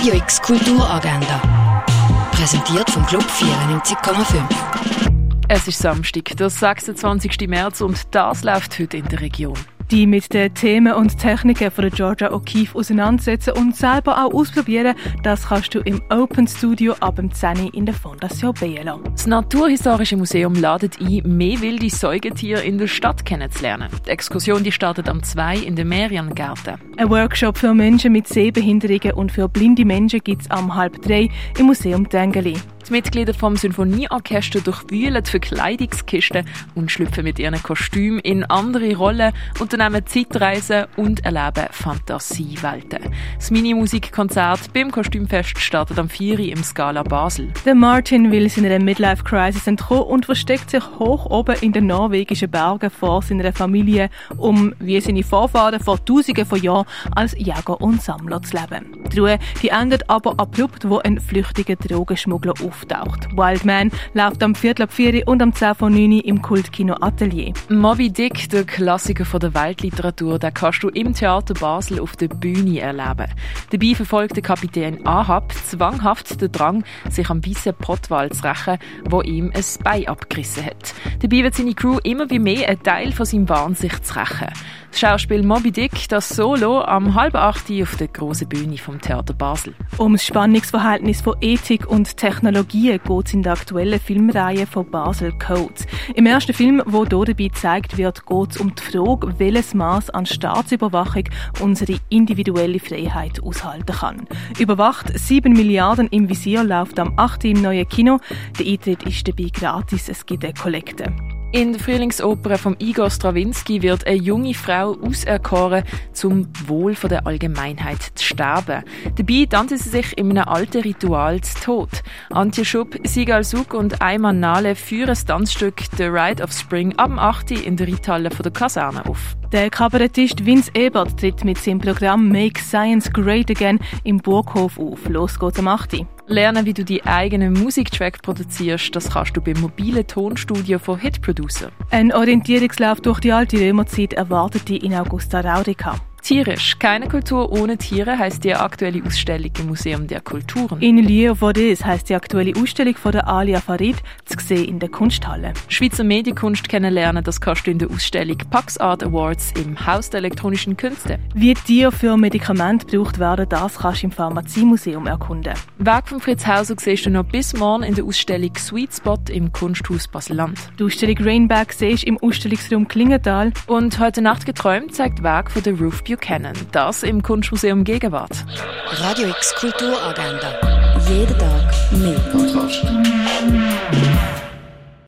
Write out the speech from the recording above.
Radio X Kulturagenda. Präsentiert vom Club 94,5. Es ist Samstag, der 26. März und das läuft heute in der Region die mit den Themen und Techniken von Georgia O'Keeffe auseinandersetzen und selber auch ausprobieren, das kannst du im Open Studio ab dem 10 in der Fondation Bielo. Das Naturhistorische Museum ladet ein, mehr wilde Säugetiere in der Stadt kennenzulernen. Die Exkursion die startet am 2 in den Meriangärten. Ein Workshop für Menschen mit Sehbehinderungen und für blinde Menschen gibt es am halb drei im Museum Dengeli. Die Mitglieder vom Sinfonieorchester durchwühlen Verkleidungskisten und schlüpfen mit ihren Kostümen in andere Rollen, unternehmen Zeitreisen und erleben Fantasiewelten. Das Mini-Musikkonzert beim Kostümfest startet am 4. im Scala Basel. Der Martin will seiner Midlife-Crisis entkommen und versteckt sich hoch oben in den norwegischen Bergen vor seiner Familie, um, wie seine Vorfahren vor Tausenden von Jahren, als Jäger und Sammler zu leben. Die Ruhe die endet aber abrupt, wo ein flüchtiger Drogenschmuggler auftaucht. Wildman läuft am Viertel ab 4 und am 10 von 9 im Kultkino Atelier. Moby Dick, der Klassiker von der Weltliteratur, den kannst du im Theater Basel auf der Bühne erleben. Dabei verfolgt der Kapitän Ahab zwanghaft den Drang, sich am weißen Pottwal zu rächen, wo ihm ein Bein abgerissen hat. Dabei wird seine Crew immer wie mehr ein Teil von seinem Wahn, zu rächen. Das Schauspiel Moby Dick, das Solo am halb acht auf der grossen Bühne vom Theater Basel. Ums Spannungsverhältnis von Ethik und Technologie geht es in der aktuellen Filmreihe von Basel Codes. Im ersten Film, wo hier dabei gezeigt wird, geht es um die Frage, welches Maß an Staatsüberwachung unsere individuelle Freiheit aushalten kann. Überwacht 7 Milliarden im Visier läuft am 8. im neuen Kino. Der Eintritt ist dabei gratis, es gibt eine Kollekte. In der Frühlingsoper von Igor Strawinski wird eine junge Frau auserkoren, zum Wohl der Allgemeinheit zu sterben. Dabei tante sie sich in einem alten Ritual zu Tod. Antje Schupp, Sigal Suk und Ayman Nale führen das Tanzstück The Ride of Spring ab 8 in der Reithalle der Kaserne auf. Der Kabarettist Vince Ebert tritt mit seinem Programm Make Science Great Again im Burghof auf. Los geht's am 8. Lernen, wie du die eigenen Musiktrack produzierst, das kannst du beim mobilen Tonstudio von Hit Producer. Ein Orientierungslauf durch die alte Römerzeit erwartet dich in Augusta Raurica. Tierisch. Keine Kultur ohne Tiere heißt die aktuelle Ausstellung im Museum der Kulturen. In Lieu Vaudes heißt die aktuelle Ausstellung von der Alia Farid zu sehen in der Kunsthalle. Schweizer Medienkunst kennenlernen, das kannst du in der Ausstellung Pax Art Awards im Haus der elektronischen Künste. Wie Tiere für Medikamente gebraucht werden, das kannst du im Pharmaziemuseum erkunden. Weg von Fritz Hauser siehst du noch bis morgen in der Ausstellung Sweet Spot im Kunsthaus Basel-Land. Die Ausstellung Rainback siehst du im Ausstellungsraum Klingenthal. Und heute Nacht geträumt zeigt Weg von der Roof Buchanan. Das im Kunstmuseum Gegenwart. Radio X Kulturagenda. Jeden Tag mit. Kontrast.